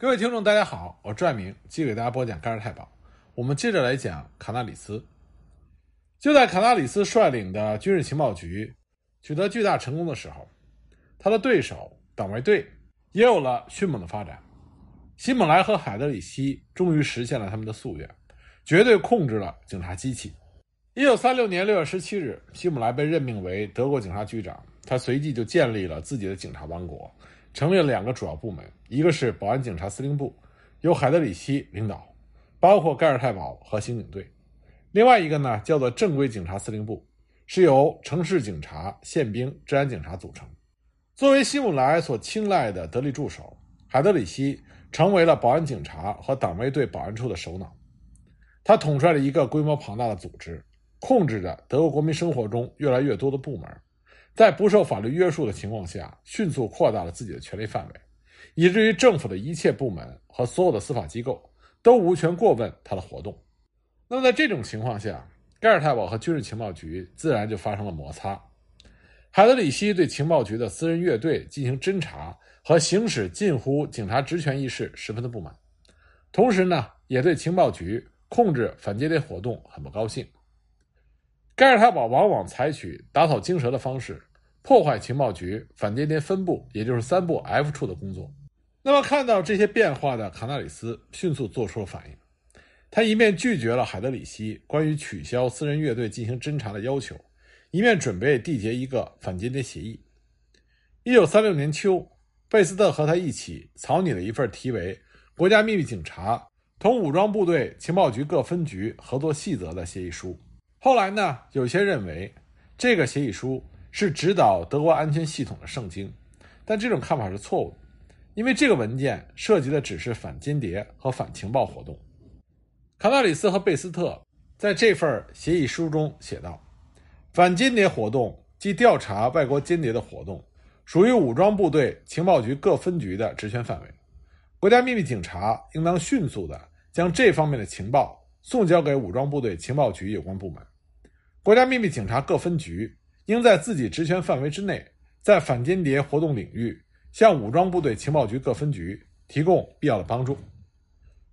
各位听众，大家好，我拽明继续给大家播讲《盖世太保》。我们接着来讲卡纳里斯。就在卡纳里斯率领的军事情报局取得巨大成功的时候，他的对手党卫队也有了迅猛的发展。希姆莱和海德里希终于实现了他们的夙愿，绝对控制了警察机器。一九三六年六月十七日，希姆莱被任命为德国警察局长，他随即就建立了自己的警察王国。成立了两个主要部门，一个是保安警察司令部，由海德里希领导，包括盖尔太保和刑警队；另外一个呢叫做正规警察司令部，是由城市警察、宪兵、治安警察组成。作为希姆莱所青睐的得力助手，海德里希成为了保安警察和党卫队保安处的首脑。他统帅了一个规模庞大的组织，控制着德国国民生活中越来越多的部门。在不受法律约束的情况下，迅速扩大了自己的权力范围，以至于政府的一切部门和所有的司法机构都无权过问他的活动。那么，在这种情况下，盖尔太保和军事情报局自然就发生了摩擦。海德里希对情报局的私人乐队进行侦查和行使近乎警察职权一事十分的不满，同时呢，也对情报局控制反间谍活动很不高兴。盖尔太保往往采取打草惊蛇的方式。破坏情报局反间谍分部，也就是三部 F 处的工作。那么，看到这些变化的卡纳里斯迅速做出了反应。他一面拒绝了海德里希关于取消私人乐队进行侦查的要求，一面准备缔结一个反间谍协议。一九三六年秋，贝斯特和他一起草拟了一份题为《国家秘密警察同武装部队情报局各分局合作细则》的协议书。后来呢，有些认为这个协议书。是指导德国安全系统的圣经，但这种看法是错误的，因为这个文件涉及的只是反间谍和反情报活动。卡纳里斯和贝斯特在这份协议书中写道：“反间谍活动及调查外国间谍的活动，属于武装部队情报局各分局的职权范围。国家秘密警察应当迅速地将这方面的情报送交给武装部队情报局有关部门。国家秘密警察各分局。”应在自己职权范围之内，在反间谍活动领域向武装部队情报局各分局提供必要的帮助。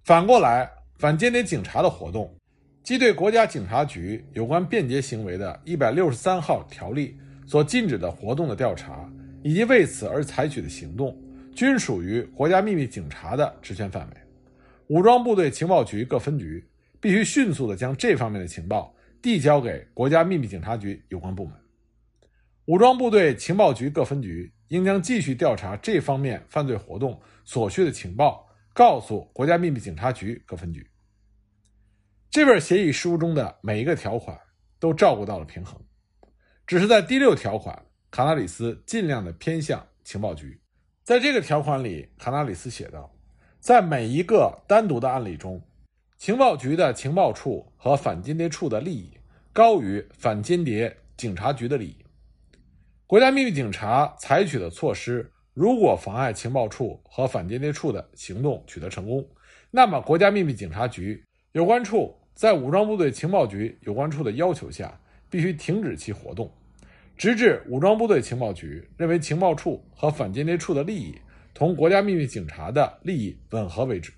反过来，反间谍警察的活动，即对国家警察局有关便捷行为的一百六十三号条例所禁止的活动的调查，以及为此而采取的行动，均属于国家秘密警察的职权范围。武装部队情报局各分局必须迅速地将这方面的情报递交给国家秘密警察局有关部门。武装部队情报局各分局应将继续调查这方面犯罪活动所需的情报，告诉国家秘密警察局各分局。这份协议书中的每一个条款都照顾到了平衡，只是在第六条款，卡纳里斯尽量的偏向情报局。在这个条款里，卡纳里斯写道：在每一个单独的案例中，情报局的情报处和反间谍处的利益高于反间谍警察局的利益。国家秘密警察采取的措施，如果妨碍情报处和反间谍处的行动取得成功，那么国家秘密警察局有关处在武装部队情报局有关处的要求下，必须停止其活动，直至武装部队情报局认为情报处和反间谍处的利益同国家秘密警察的利益吻合为止。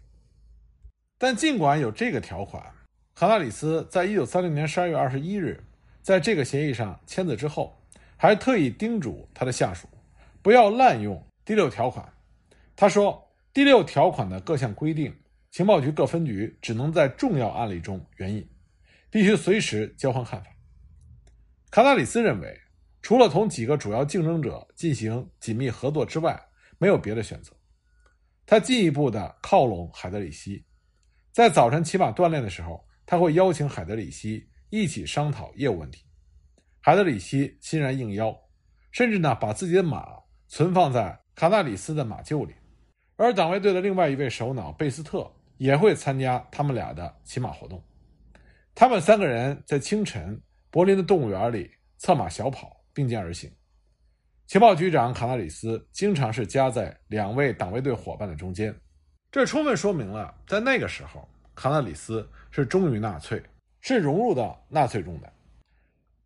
但尽管有这个条款，卡纳里斯在一九三零年十二月二十一日在这个协议上签字之后。还特意叮嘱他的下属，不要滥用第六条款。他说，第六条款的各项规定，情报局各分局只能在重要案例中援引，必须随时交换看法。卡纳里斯认为，除了同几个主要竞争者进行紧密合作之外，没有别的选择。他进一步的靠拢海德里希，在早晨骑马锻炼的时候，他会邀请海德里希一起商讨业务问题。海德里希欣然应邀，甚至呢把自己的马存放在卡纳里斯的马厩里，而党卫队的另外一位首脑贝斯特也会参加他们俩的骑马活动。他们三个人在清晨柏林的动物园里策马小跑，并肩而行。情报局长卡纳里斯经常是夹在两位党卫队伙伴的中间，这充分说明了在那个时候，卡纳里斯是忠于纳粹，是融入到纳粹中的。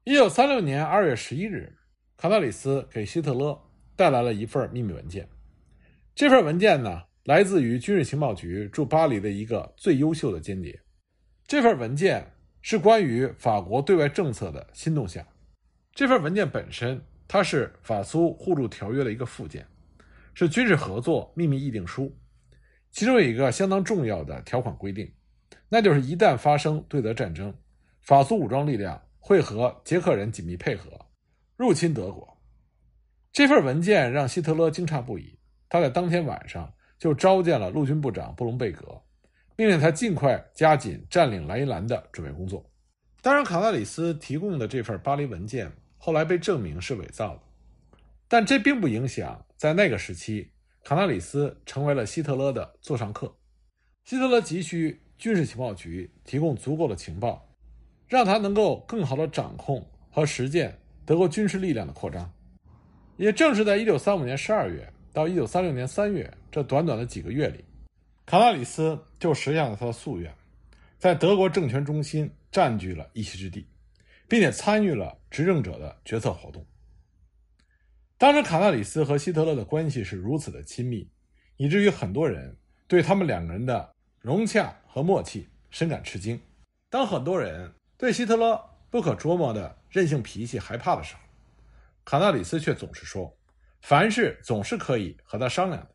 一九三六年二月十一日，卡纳里斯给希特勒带来了一份秘密文件。这份文件呢，来自于军事情报局驻巴黎的一个最优秀的间谍。这份文件是关于法国对外政策的新动向。这份文件本身，它是法苏互助条约的一个附件，是军事合作秘密议定书。其中有一个相当重要的条款规定，那就是一旦发生对德战争，法苏武装力量会和捷克人紧密配合，入侵德国。这份文件让希特勒惊诧不已，他在当天晚上就召见了陆军部长布隆贝格，命令他尽快加紧占领莱茵兰的准备工作。当然，卡纳里斯提供的这份巴黎文件后来被证明是伪造的，但这并不影响在那个时期，卡纳里斯成为了希特勒的座上客。希特勒急需军事情报局提供足够的情报，让他能够更好地掌控和实践德国军事力量的扩张。也正是在1935年12月到1936年3月这短短的几个月里，卡纳里斯就实现了他的夙愿，在德国政权中心占据了一席之地，并且参与了执政者的决策活动。当时，卡纳里斯和希特勒的关系是如此的亲密，以至于很多人对他们两个人的融洽和默契深感吃惊。当很多人对希特勒不可捉摸的任性脾气害怕的时候，卡纳里斯却总是说：“凡事总是可以和他商量的。”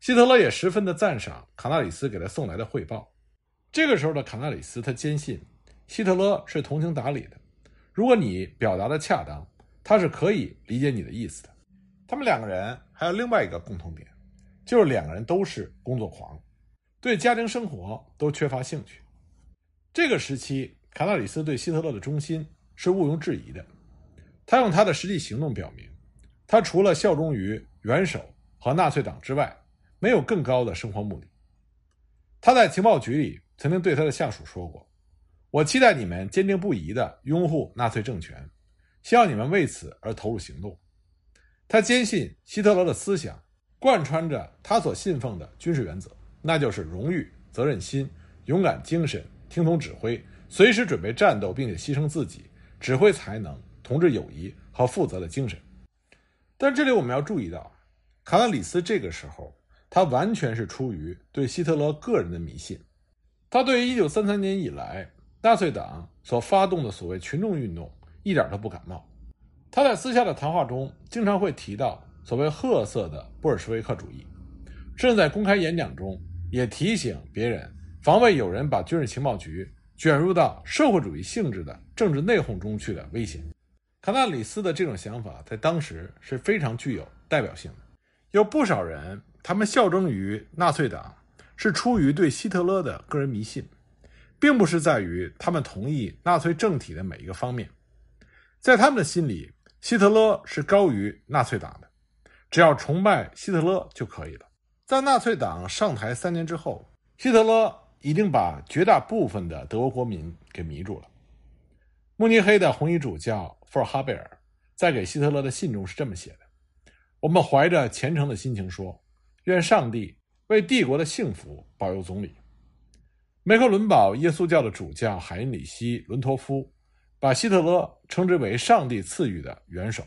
希特勒也十分的赞赏卡纳里斯给他送来的汇报。这个时候的卡纳里斯，他坚信希特勒是通情达理的。如果你表达的恰当，他是可以理解你的意思的。他们两个人还有另外一个共同点，就是两个人都是工作狂，对家庭生活都缺乏兴趣。这个时期，卡纳里斯对希特勒的忠心是毋庸置疑的。他用他的实际行动表明，他除了效忠于元首和纳粹党之外，没有更高的生活目的。他在情报局里曾经对他的下属说过：“我期待你们坚定不移地拥护纳粹政权，希望你们为此而投入行动。”他坚信希特勒的思想贯穿着他所信奉的军事原则，那就是荣誉、责任心、勇敢精神、听从指挥、随时准备战斗并且牺牲自己、指挥才能。同志友谊和负责的精神，但这里我们要注意到，卡纳里斯这个时候，他完全是出于对希特勒个人的迷信。他对于1933年以来纳粹党所发动的所谓群众运动一点都不感冒。他在私下的谈话中经常会提到所谓褐色的布尔什维克主义，甚至在公开演讲中也提醒别人防卫有人把军事情报局卷入到社会主义性质的政治内讧中去的危险。卡纳里斯的这种想法在当时是非常具有代表性的。有不少人，他们效忠于纳粹党，是出于对希特勒的个人迷信，并不是在于他们同意纳粹政体的每一个方面。在他们的心里，希特勒是高于纳粹党的，只要崇拜希特勒就可以了。在纳粹党上台三年之后，希特勒已经把绝大部分的德国国民给迷住了。慕尼黑的红衣主教。福尔哈贝尔在给希特勒的信中是这么写的：“我们怀着虔诚的心情说，愿上帝为帝国的幸福保佑总理。”梅克伦堡耶稣教的主教海因里希·伦托夫把希特勒称之为“上帝赐予的元首”。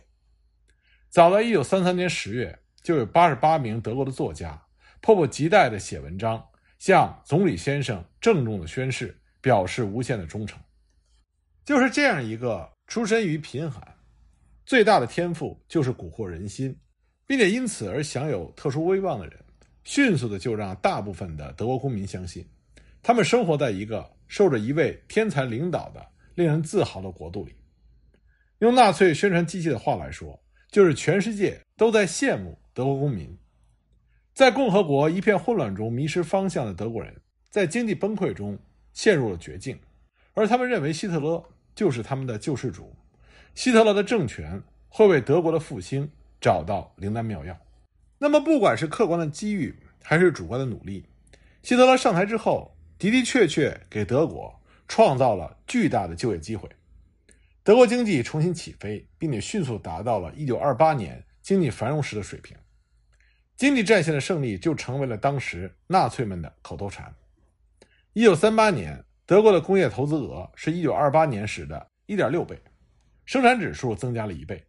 早在1933年10月，就有88名德国的作家迫不及待地写文章，向总理先生郑重的宣誓，表示无限的忠诚。就是这样一个。出身于贫寒，最大的天赋就是蛊惑人心，并且因此而享有特殊威望的人，迅速的就让大部分的德国公民相信，他们生活在一个受着一位天才领导的令人自豪的国度里。用纳粹宣传机器的话来说，就是全世界都在羡慕德国公民。在共和国一片混乱中迷失方向的德国人，在经济崩溃中陷入了绝境，而他们认为希特勒。就是他们的救世主，希特勒的政权会为德国的复兴找到灵丹妙药。那么，不管是客观的机遇还是主观的努力，希特勒上台之后的的确确给德国创造了巨大的就业机会，德国经济重新起飞，并且迅速达到了1928年经济繁荣时的水平。经济战线的胜利就成为了当时纳粹们的口头禅。1938年。德国的工业投资额是一九二八年时的一点六倍，生产指数增加了一倍，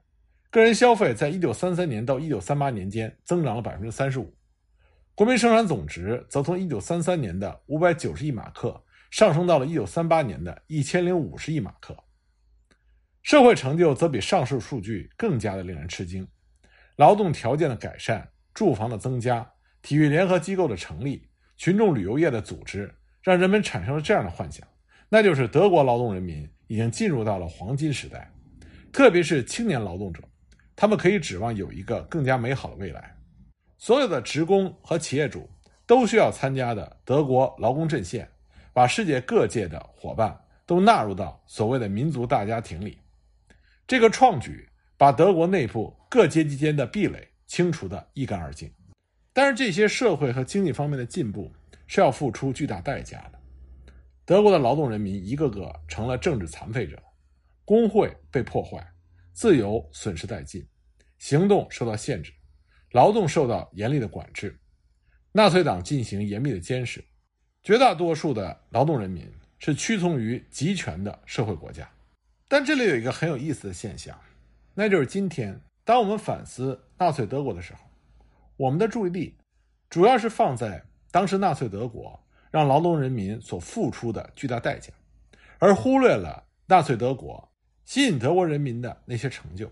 个人消费在一九三三年到一九三八年间增长了百分之三十五，国民生产总值则从1933年的590亿马克上升到了1938年的1050亿马克。社会成就则比上述数据更加的令人吃惊：劳动条件的改善、住房的增加、体育联合机构的成立、群众旅游业的组织，让人们产生了这样的幻想，那就是德国劳动人民已经进入到了黄金时代，特别是青年劳动者。他们可以指望有一个更加美好的未来。所有的职工和企业主都需要参加的德国劳工阵线，把世界各界的伙伴都纳入到所谓的民族大家庭里。这个创举把德国内部各阶级间的壁垒清除得一干二净。但是这些社会和经济方面的进步是要付出巨大代价的。德国的劳动人民一个个成了政治残废者，工会被破坏，自由损失殆尽。行动受到限制，劳动受到严厉的管制，纳粹党进行严密的监视，绝大多数的劳动人民是屈从于集权的社会国家。但这里有一个很有意思的现象，那就是今天当我们反思纳粹德国的时候，我们的注意力主要是放在当时纳粹德国让劳动人民所付出的巨大代价，而忽略了纳粹德国吸引德国人民的那些成就。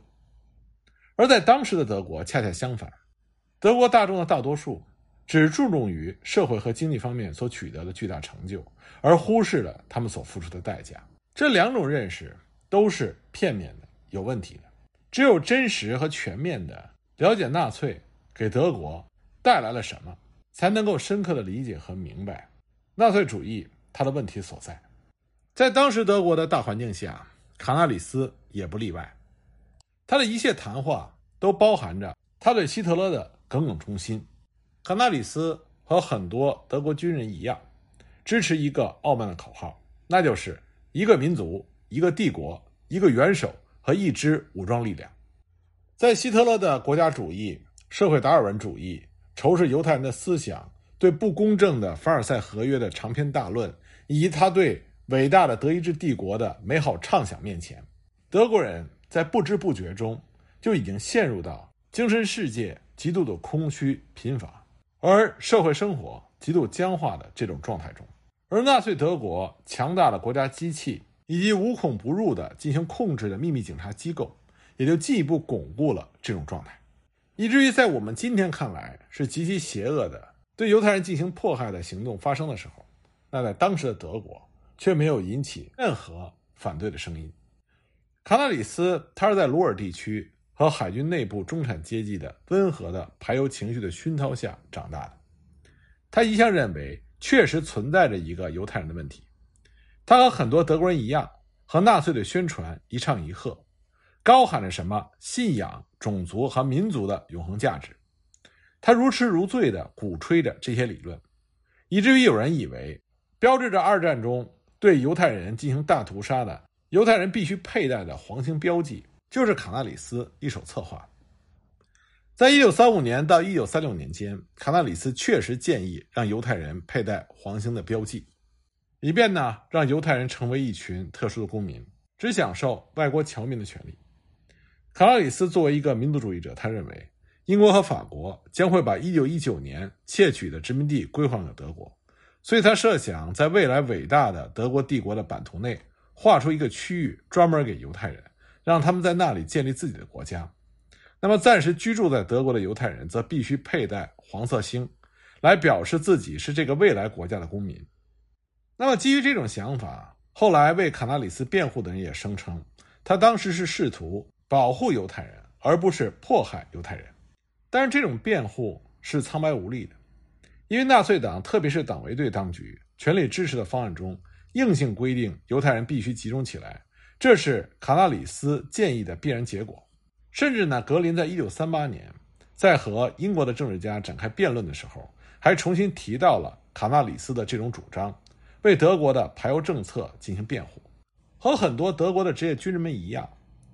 而在当时的德国，恰恰相反，德国大众的大多数只注重于社会和经济方面所取得的巨大成就，而忽视了他们所付出的代价。这两种认识都是片面的、有问题的。只有真实和全面的了解纳粹给德国带来了什么，才能够深刻的理解和明白纳粹主义它的问题所在。在当时德国的大环境下，卡纳里斯也不例外。他的一切谈话都包含着他对希特勒的耿耿忠心。卡纳里斯和很多德国军人一样，支持一个傲慢的口号，那就是一个民族、一个帝国、一个元首和一支武装力量。在希特勒的国家主义、社会达尔文主义、仇视犹太人的思想、对不公正的凡尔赛合约的长篇大论，以及他对伟大的德意志帝国的美好畅想面前，德国人。在不知不觉中，就已经陷入到精神世界极度的空虚贫乏，而社会生活极度僵化的这种状态中。而纳粹德国强大的国家机器以及无孔不入的进行控制的秘密警察机构，也就进一步巩固了这种状态，以至于在我们今天看来是极其邪恶的对犹太人进行迫害的行动发生的时候，那在当时的德国却没有引起任何反对的声音。卡纳里斯，他是在鲁尔地区和海军内部中产阶级的温和的排犹情绪的熏陶下长大的。他一向认为，确实存在着一个犹太人的问题。他和很多德国人一样，和纳粹的宣传一唱一和，高喊着什么信仰、种族和民族的永恒价值。他如痴如醉地鼓吹着这些理论，以至于有人以为，标志着二战中对犹太人进行大屠杀的。犹太人必须佩戴的黄星标记，就是卡纳里斯一手策划。在一九三五年到一九三六年间，卡纳里斯确实建议让犹太人佩戴黄星的标记，以便呢让犹太人成为一群特殊的公民，只享受外国侨民的权利。卡纳里斯作为一个民族主义者，他认为英国和法国将会把一九一九年窃取的殖民地归还给德国，所以他设想在未来伟大的德国帝国的版图内。划出一个区域专门给犹太人，让他们在那里建立自己的国家。那么，暂时居住在德国的犹太人则必须佩戴黄色星，来表示自己是这个未来国家的公民。那么，基于这种想法，后来为卡纳里斯辩护的人也声称，他当时是试图保护犹太人，而不是迫害犹太人。但是，这种辩护是苍白无力的，因为纳粹党，特别是党卫队当局全力支持的方案中。硬性规定犹太人必须集中起来，这是卡纳里斯建议的必然结果。甚至呢，格林在一九三八年在和英国的政治家展开辩论的时候，还重新提到了卡纳里斯的这种主张，为德国的排犹政策进行辩护。和很多德国的职业军人们一样，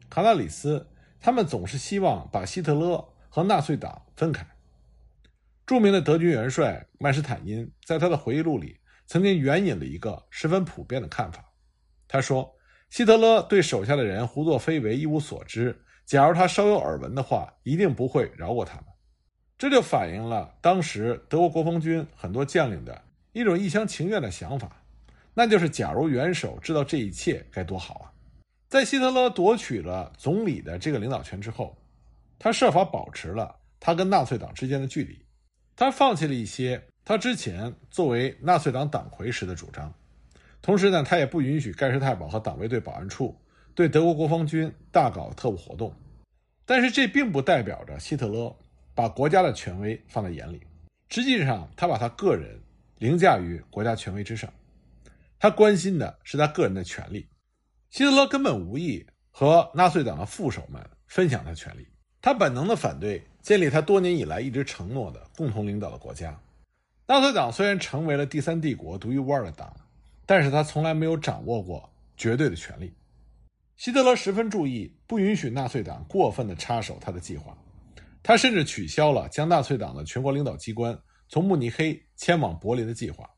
卡纳里斯他们总是希望把希特勒和纳粹党分开。著名的德军元帅曼施坦因在他的回忆录里。曾经援引了一个十分普遍的看法，他说：“希特勒对手下的人胡作非为一无所知，假如他稍有耳闻的话，一定不会饶过他们。”这就反映了当时德国国防军很多将领的一种一厢情愿的想法，那就是假如元首知道这一切该多好啊！在希特勒夺取了总理的这个领导权之后，他设法保持了他跟纳粹党之间的距离，他放弃了一些他之前作为纳粹党党魁时的主张，同时呢，他也不允许盖世太保和党卫队保安处对德国国防军大搞特务活动。但是这并不代表着希特勒把国家的权威放在眼里，实际上他把他个人凌驾于国家权威之上，他关心的是他个人的权利。希特勒根本无意和纳粹党的副手们分享他权利，他本能的反对建立他多年以来一直承诺的共同领导的国家。纳粹党虽然成为了第三帝国独一无二的党，但是他从来没有掌握过绝对的权利。希特勒十分注意，不允许纳粹党过分的插手他的计划。他甚至取消了将纳粹党的全国领导机关从慕尼黑迁往柏林的计划，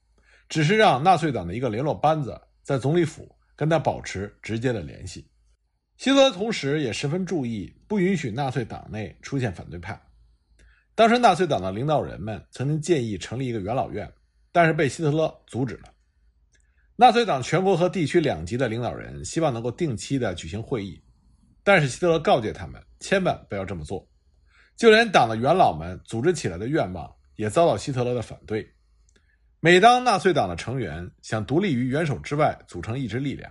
只是让纳粹党的一个联络班子在总理府跟他保持直接的联系。希特勒同时也十分注意，不允许纳粹党内出现反对派。当时纳粹党的领导人们曾经建议成立一个元老院，但是被希特勒阻止了。纳粹党全国和地区两级的领导人希望能够定期的举行会议，但是希特勒告诫他们千万不要这么做。就连党的元老们组织起来的愿望也遭到希特勒的反对。每当纳粹党的成员想独立于元首之外组成一支力量，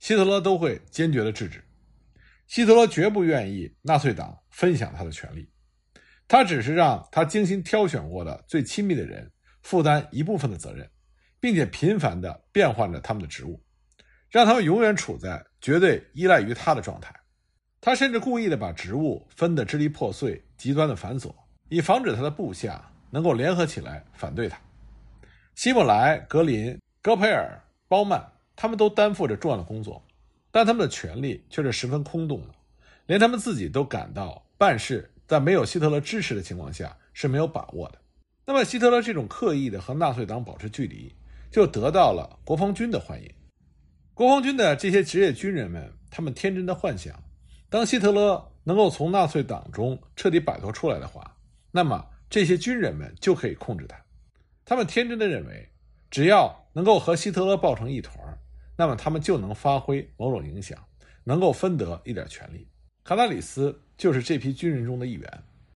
希特勒都会坚决的制止。希特勒绝不愿意纳粹党分享他的权利，他只是让他精心挑选过的最亲密的人负担一部分的责任。并且频繁地变换着他们的职务，让他们永远处在绝对依赖于他的状态。他甚至故意地把职务分得支离破碎、极端的繁琐，以防止他的部下能够联合起来反对他。希姆莱、格林、戈培尔、包曼，他们都担负着重要的工作，但他们的权力却是十分空洞的，连他们自己都感到办事在没有希特勒支持的情况下是没有把握的。那么，希特勒这种刻意的和纳粹党保持距离。就得到了国防军的欢迎。国防军的这些职业军人们，他们天真的幻想，当希特勒能够从纳粹党中彻底摆脱出来的话，那么这些军人们就可以控制他。他们天真的认为，只要能够和希特勒抱成一团那么他们就能发挥某种影响，能够分得一点权利。卡纳里斯就是这批军人中的一员。